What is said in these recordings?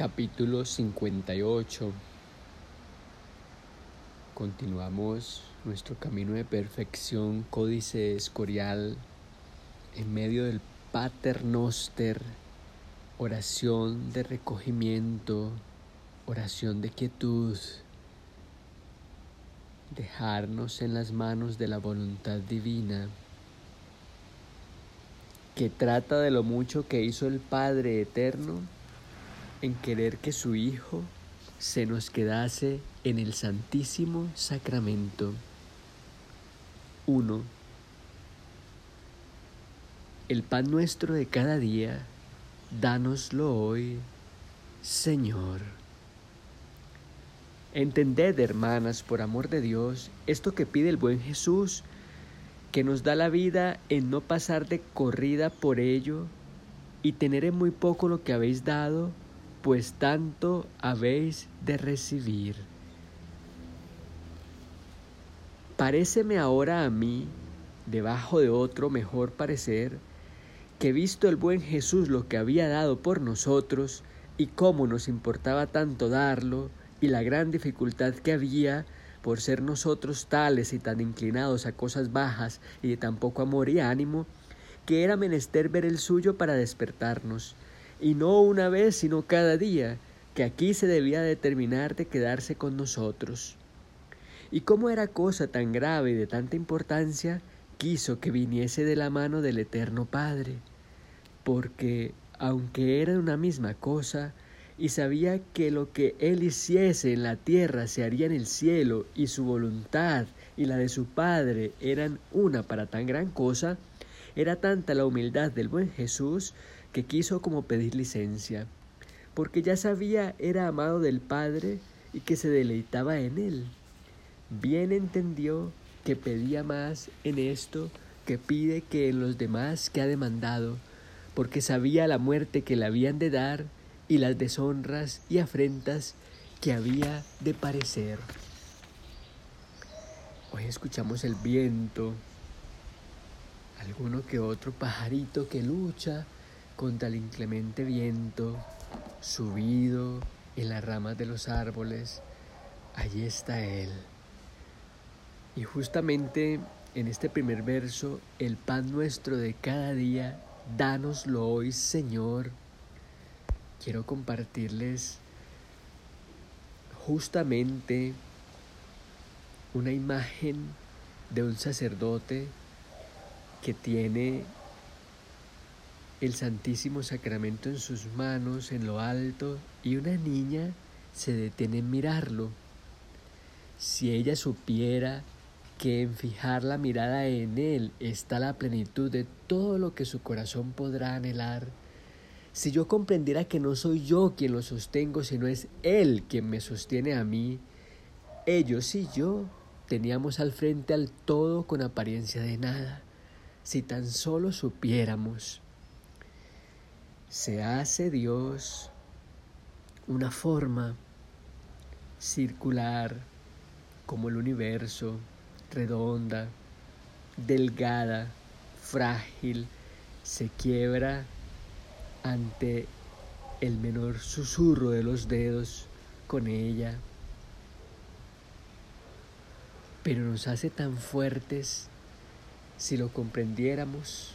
Capítulo 58 Continuamos nuestro camino de perfección, códice escorial, en medio del paternoster, oración de recogimiento, oración de quietud, dejarnos en las manos de la voluntad divina, que trata de lo mucho que hizo el Padre Eterno en querer que su Hijo se nos quedase en el Santísimo Sacramento. 1. El pan nuestro de cada día, dánoslo hoy, Señor. Entended, hermanas, por amor de Dios, esto que pide el buen Jesús, que nos da la vida en no pasar de corrida por ello y tener en muy poco lo que habéis dado pues tanto habéis de recibir. Paréceme ahora a mí, debajo de otro mejor parecer, que visto el buen Jesús lo que había dado por nosotros, y cómo nos importaba tanto darlo, y la gran dificultad que había por ser nosotros tales y tan inclinados a cosas bajas y de tan poco amor y ánimo, que era menester ver el suyo para despertarnos, y no una vez, sino cada día, que aquí se debía determinar de quedarse con nosotros. Y como era cosa tan grave y de tanta importancia, quiso que viniese de la mano del Eterno Padre, porque, aunque era una misma cosa, y sabía que lo que él hiciese en la tierra se haría en el cielo, y su voluntad y la de su Padre eran una para tan gran cosa, era tanta la humildad del buen Jesús que quiso como pedir licencia, porque ya sabía era amado del Padre y que se deleitaba en él. Bien entendió que pedía más en esto que pide que en los demás que ha demandado, porque sabía la muerte que le habían de dar y las deshonras y afrentas que había de parecer. Hoy escuchamos el viento, alguno que otro pajarito que lucha contra el inclemente viento, subido en las ramas de los árboles, allí está Él. Y justamente en este primer verso, el pan nuestro de cada día, dánoslo hoy, Señor. Quiero compartirles justamente una imagen de un sacerdote que tiene el Santísimo Sacramento en sus manos en lo alto y una niña se detiene en mirarlo. Si ella supiera que en fijar la mirada en Él está la plenitud de todo lo que su corazón podrá anhelar, si yo comprendiera que no soy yo quien lo sostengo, sino es Él quien me sostiene a mí, ellos y yo teníamos al frente al todo con apariencia de nada, si tan solo supiéramos se hace Dios una forma circular como el universo, redonda, delgada, frágil, se quiebra ante el menor susurro de los dedos con ella, pero nos hace tan fuertes si lo comprendiéramos.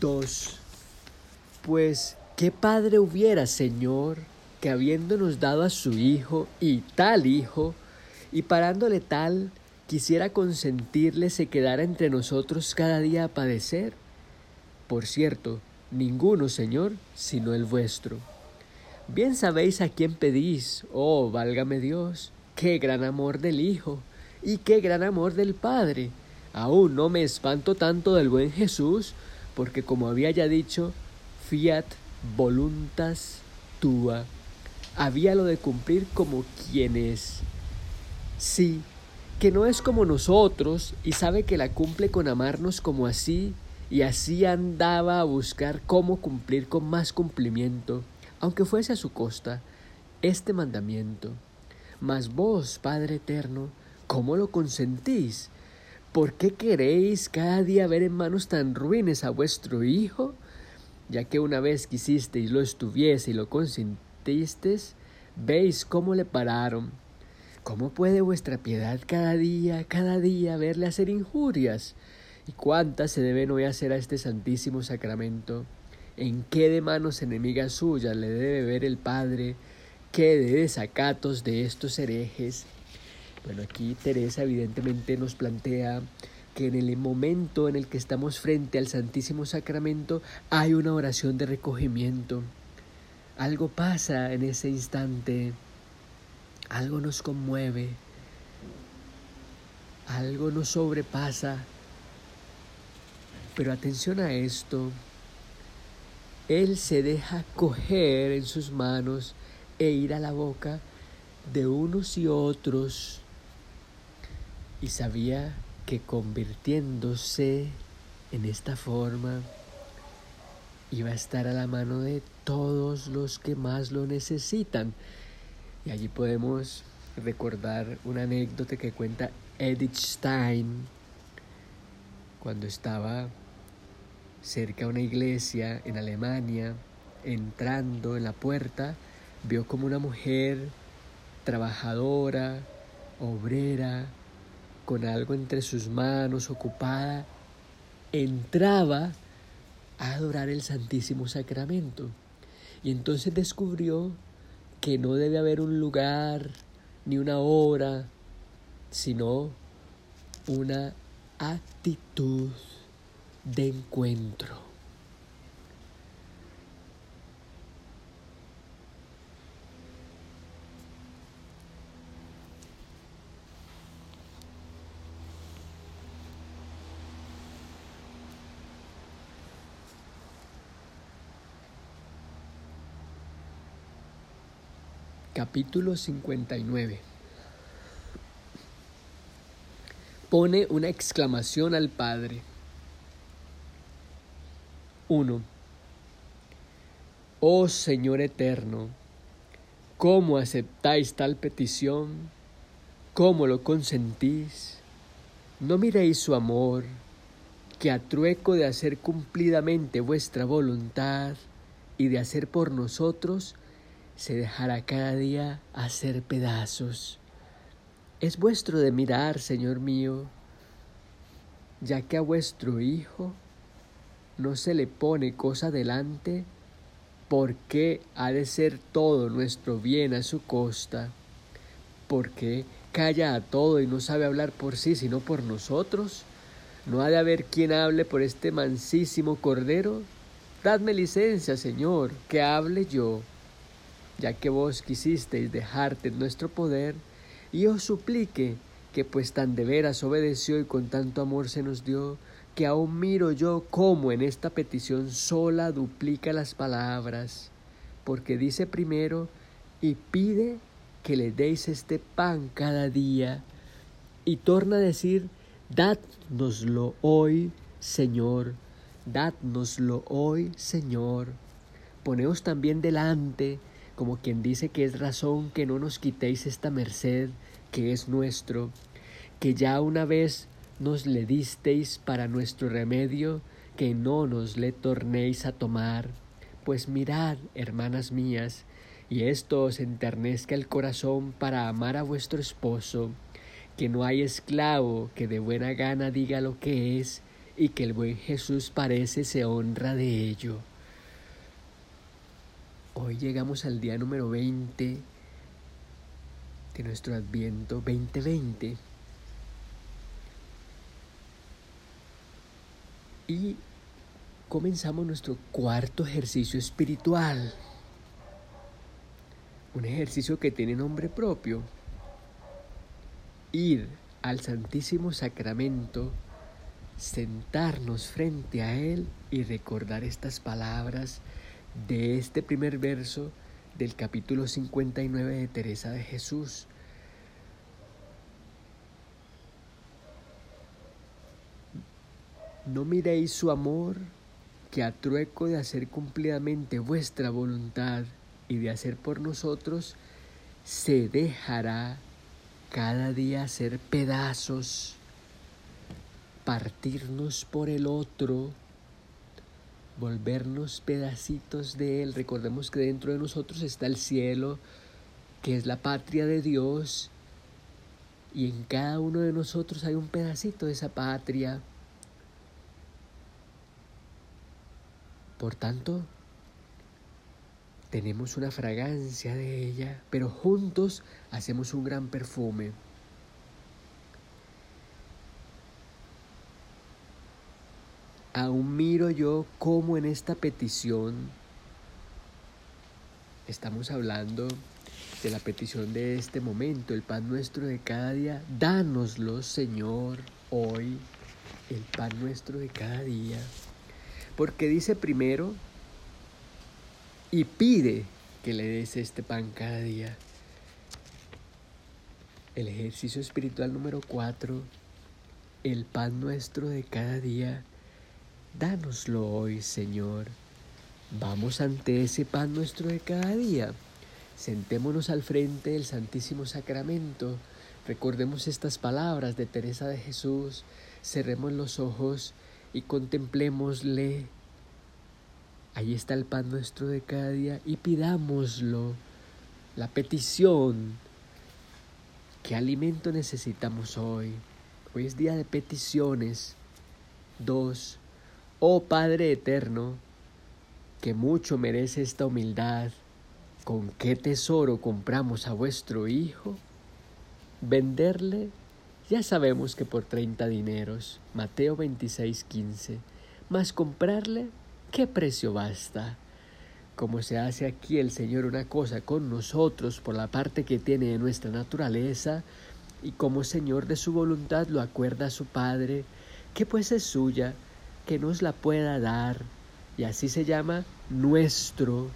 Dos, pues, ¿qué padre hubiera, Señor, que habiéndonos dado a su Hijo y tal Hijo, y parándole tal, quisiera consentirle se quedara entre nosotros cada día a padecer? Por cierto, ninguno, Señor, sino el vuestro. Bien sabéis a quién pedís, oh, válgame Dios, qué gran amor del Hijo y qué gran amor del Padre. Aún no me espanto tanto del buen Jesús, porque como había ya dicho, fiat voluntas tua. Había lo de cumplir como quien es. Sí, que no es como nosotros y sabe que la cumple con amarnos como así y así andaba a buscar cómo cumplir con más cumplimiento, aunque fuese a su costa, este mandamiento. Mas vos, Padre Eterno, ¿cómo lo consentís? ¿Por qué queréis cada día ver en manos tan ruines a vuestro Hijo? Ya que una vez quisisteis lo estuviese y lo consentisteis, veis cómo le pararon. ¿Cómo puede vuestra piedad cada día, cada día verle hacer injurias? ¿Y cuántas se deben hoy hacer a este santísimo sacramento? ¿En qué de manos enemigas suyas le debe ver el Padre? ¿Qué de desacatos de estos herejes? Bueno, aquí Teresa evidentemente nos plantea que en el momento en el que estamos frente al Santísimo Sacramento hay una oración de recogimiento. Algo pasa en ese instante, algo nos conmueve, algo nos sobrepasa. Pero atención a esto, Él se deja coger en sus manos e ir a la boca de unos y otros y sabía que convirtiéndose en esta forma iba a estar a la mano de todos los que más lo necesitan. Y allí podemos recordar una anécdota que cuenta Edith Stein cuando estaba cerca de una iglesia en Alemania, entrando en la puerta, vio como una mujer trabajadora, obrera, con algo entre sus manos, ocupada, entraba a adorar el Santísimo Sacramento. Y entonces descubrió que no debe haber un lugar ni una hora, sino una actitud de encuentro. Capítulo 59. Pone una exclamación al Padre. 1. Oh Señor eterno, ¿cómo aceptáis tal petición? ¿Cómo lo consentís? No miréis su amor, que a trueco de hacer cumplidamente vuestra voluntad y de hacer por nosotros, se dejará cada día hacer pedazos. Es vuestro de mirar, Señor mío, ya que a vuestro Hijo no se le pone cosa delante, porque ha de ser todo nuestro bien a su costa? porque calla a todo y no sabe hablar por sí, sino por nosotros? ¿No ha de haber quien hable por este mansísimo cordero? Dadme licencia, Señor, que hable yo ya que vos quisisteis dejarte en nuestro poder, y os suplique que pues tan de veras obedeció y con tanto amor se nos dio, que aún miro yo cómo en esta petición sola duplica las palabras, porque dice primero, y pide que le deis este pan cada día, y torna a decir, dadnoslo hoy, Señor, dadnoslo hoy, Señor. Poneos también delante como quien dice que es razón que no nos quitéis esta merced que es nuestro, que ya una vez nos le disteis para nuestro remedio, que no nos le tornéis a tomar. Pues mirad, hermanas mías, y esto os enternezca el corazón para amar a vuestro esposo, que no hay esclavo que de buena gana diga lo que es, y que el buen Jesús parece se honra de ello. Hoy llegamos al día número 20 de nuestro Adviento 2020 y comenzamos nuestro cuarto ejercicio espiritual. Un ejercicio que tiene nombre propio. Ir al Santísimo Sacramento, sentarnos frente a Él y recordar estas palabras de este primer verso del capítulo 59 de Teresa de Jesús. No miréis su amor, que a trueco de hacer cumplidamente vuestra voluntad y de hacer por nosotros, se dejará cada día hacer pedazos, partirnos por el otro, volvernos pedacitos de Él. Recordemos que dentro de nosotros está el cielo, que es la patria de Dios, y en cada uno de nosotros hay un pedacito de esa patria. Por tanto, tenemos una fragancia de ella, pero juntos hacemos un gran perfume. Aún miro yo cómo en esta petición estamos hablando de la petición de este momento, el pan nuestro de cada día. Dánoslo, Señor, hoy, el pan nuestro de cada día. Porque dice primero, y pide que le des este pan cada día. El ejercicio espiritual número cuatro, el pan nuestro de cada día, dánoslo hoy, Señor. Vamos ante ese pan nuestro de cada día. Sentémonos al frente del Santísimo Sacramento. Recordemos estas palabras de Teresa de Jesús. Cerremos los ojos y contemplémosle Ahí está el pan nuestro de cada día y pidámoslo. La petición. ¿Qué alimento necesitamos hoy? Hoy es día de peticiones. Dos. Oh Padre Eterno, que mucho merece esta humildad, ¿con qué tesoro compramos a vuestro Hijo? Venderle, ya sabemos que por treinta dineros, Mateo 26, 15, mas comprarle ¿Qué precio basta? Como se hace aquí el Señor una cosa con nosotros por la parte que tiene de nuestra naturaleza, y como Señor de su voluntad lo acuerda a su Padre, que pues es suya, que nos la pueda dar, y así se llama nuestro.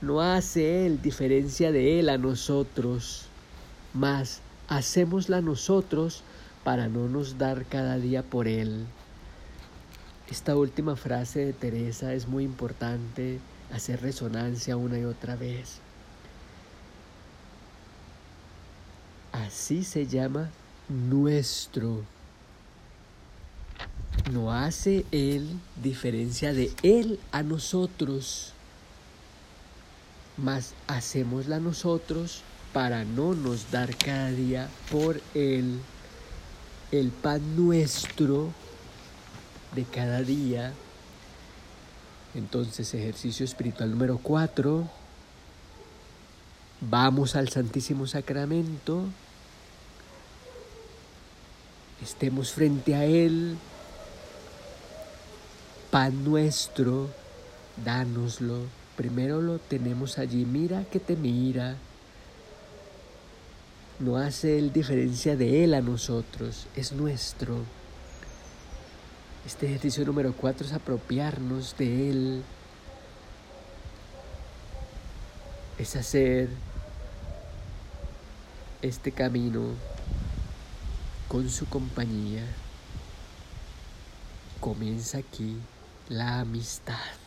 No hace Él diferencia de Él a nosotros, mas hacémosla nosotros para no nos dar cada día por Él. Esta última frase de Teresa es muy importante hacer resonancia una y otra vez. Así se llama nuestro. No hace Él diferencia de Él a nosotros, mas hacémosla nosotros para no nos dar cada día por Él el pan nuestro de cada día. Entonces, ejercicio espiritual número 4. Vamos al Santísimo Sacramento. Estemos frente a Él. Pan nuestro, dánoslo. Primero lo tenemos allí. Mira que te mira. No hace Él diferencia de Él a nosotros. Es nuestro. Este ejercicio número cuatro es apropiarnos de Él. Es hacer este camino con su compañía. Comienza aquí la amistad.